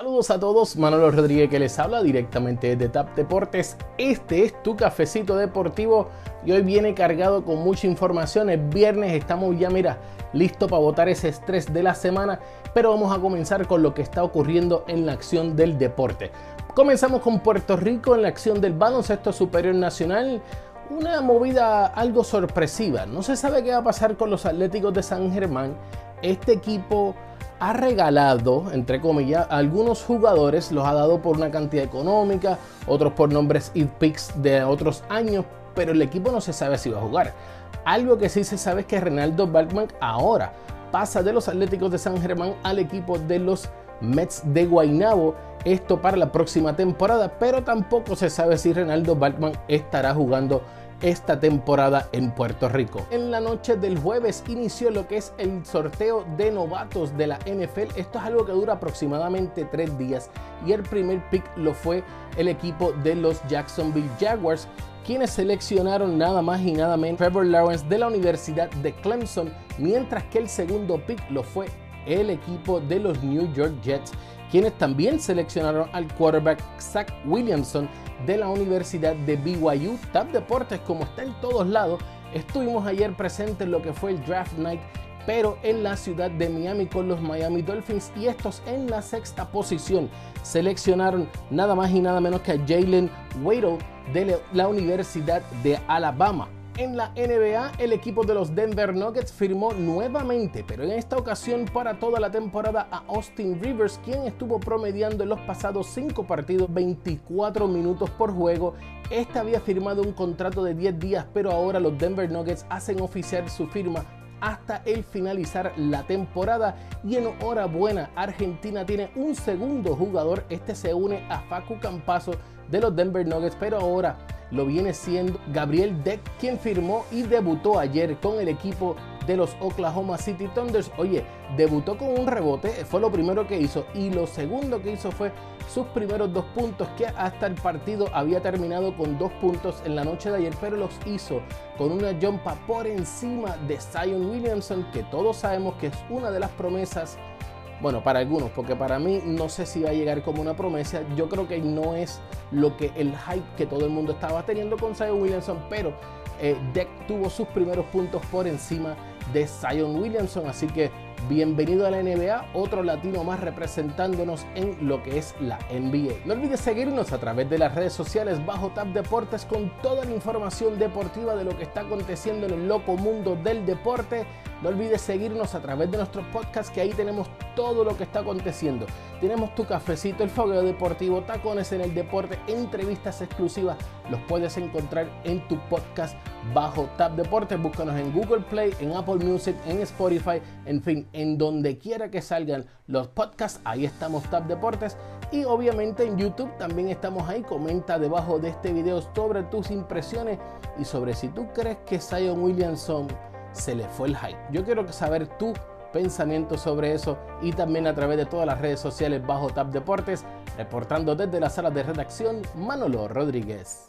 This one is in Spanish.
Saludos a todos, Manolo Rodríguez que les habla directamente de TAP Deportes. Este es tu cafecito deportivo y hoy viene cargado con mucha información. Es viernes, estamos ya, mira, listo para botar ese estrés de la semana, pero vamos a comenzar con lo que está ocurriendo en la acción del deporte. Comenzamos con Puerto Rico en la acción del baloncesto superior nacional. Una movida algo sorpresiva. No se sabe qué va a pasar con los Atléticos de San Germán. Este equipo ha regalado, entre comillas, a algunos jugadores, los ha dado por una cantidad económica, otros por nombres y picks de otros años, pero el equipo no se sabe si va a jugar. Algo que sí se sabe es que Renaldo Balkman ahora pasa de los Atléticos de San Germán al equipo de los Mets de Guaynabo. Esto para la próxima temporada, pero tampoco se sabe si Renaldo Balkman estará jugando esta temporada en Puerto Rico. En la noche del jueves inició lo que es el sorteo de novatos de la NFL. Esto es algo que dura aproximadamente tres días y el primer pick lo fue el equipo de los Jacksonville Jaguars quienes seleccionaron nada más y nada menos Trevor Lawrence de la Universidad de Clemson, mientras que el segundo pick lo fue el equipo de los New York Jets, quienes también seleccionaron al quarterback Zach Williamson de la Universidad de BYU. TAP Deportes, como está en todos lados, estuvimos ayer presentes en lo que fue el Draft Night, pero en la ciudad de Miami con los Miami Dolphins y estos en la sexta posición seleccionaron nada más y nada menos que a Jalen Waddle de la Universidad de Alabama en la NBA, el equipo de los Denver Nuggets firmó nuevamente, pero en esta ocasión para toda la temporada, a Austin Rivers, quien estuvo promediando en los pasados 5 partidos 24 minutos por juego. Este había firmado un contrato de 10 días, pero ahora los Denver Nuggets hacen oficial su firma hasta el finalizar la temporada. Y enhorabuena, Argentina tiene un segundo jugador. Este se une a Facu Campazo de los Denver Nuggets, pero ahora lo viene siendo Gabriel Deck, quien firmó y debutó ayer con el equipo de los Oklahoma City Thunders. Oye, debutó con un rebote, fue lo primero que hizo, y lo segundo que hizo fue sus primeros dos puntos, que hasta el partido había terminado con dos puntos en la noche de ayer, pero los hizo con una jumpa por encima de Zion Williamson, que todos sabemos que es una de las promesas bueno, para algunos, porque para mí no sé si va a llegar como una promesa. Yo creo que no es lo que el hype que todo el mundo estaba teniendo con Zion Williamson, pero eh, Deck tuvo sus primeros puntos por encima de Zion Williamson, así que bienvenido a la NBA, otro latino más representándonos en lo que es la NBA. No olvides seguirnos a través de las redes sociales bajo Tap Deportes con toda la información deportiva de lo que está aconteciendo en el loco mundo del deporte. No olvides seguirnos a través de nuestros podcasts que ahí tenemos todo lo que está aconteciendo. Tenemos tu cafecito, el fogueo deportivo, tacones en el deporte, entrevistas exclusivas. Los puedes encontrar en tu podcast bajo Tap Deportes. Búscanos en Google Play, en Apple Music, en Spotify, en fin, en donde quiera que salgan los podcasts, ahí estamos Tap Deportes. Y obviamente en YouTube también estamos ahí. Comenta debajo de este video sobre tus impresiones y sobre si tú crees que Zion Williamson se le fue el hype. Yo quiero saber tu pensamiento sobre eso y también a través de todas las redes sociales bajo Tap Deportes, reportando desde la sala de redacción Manolo Rodríguez.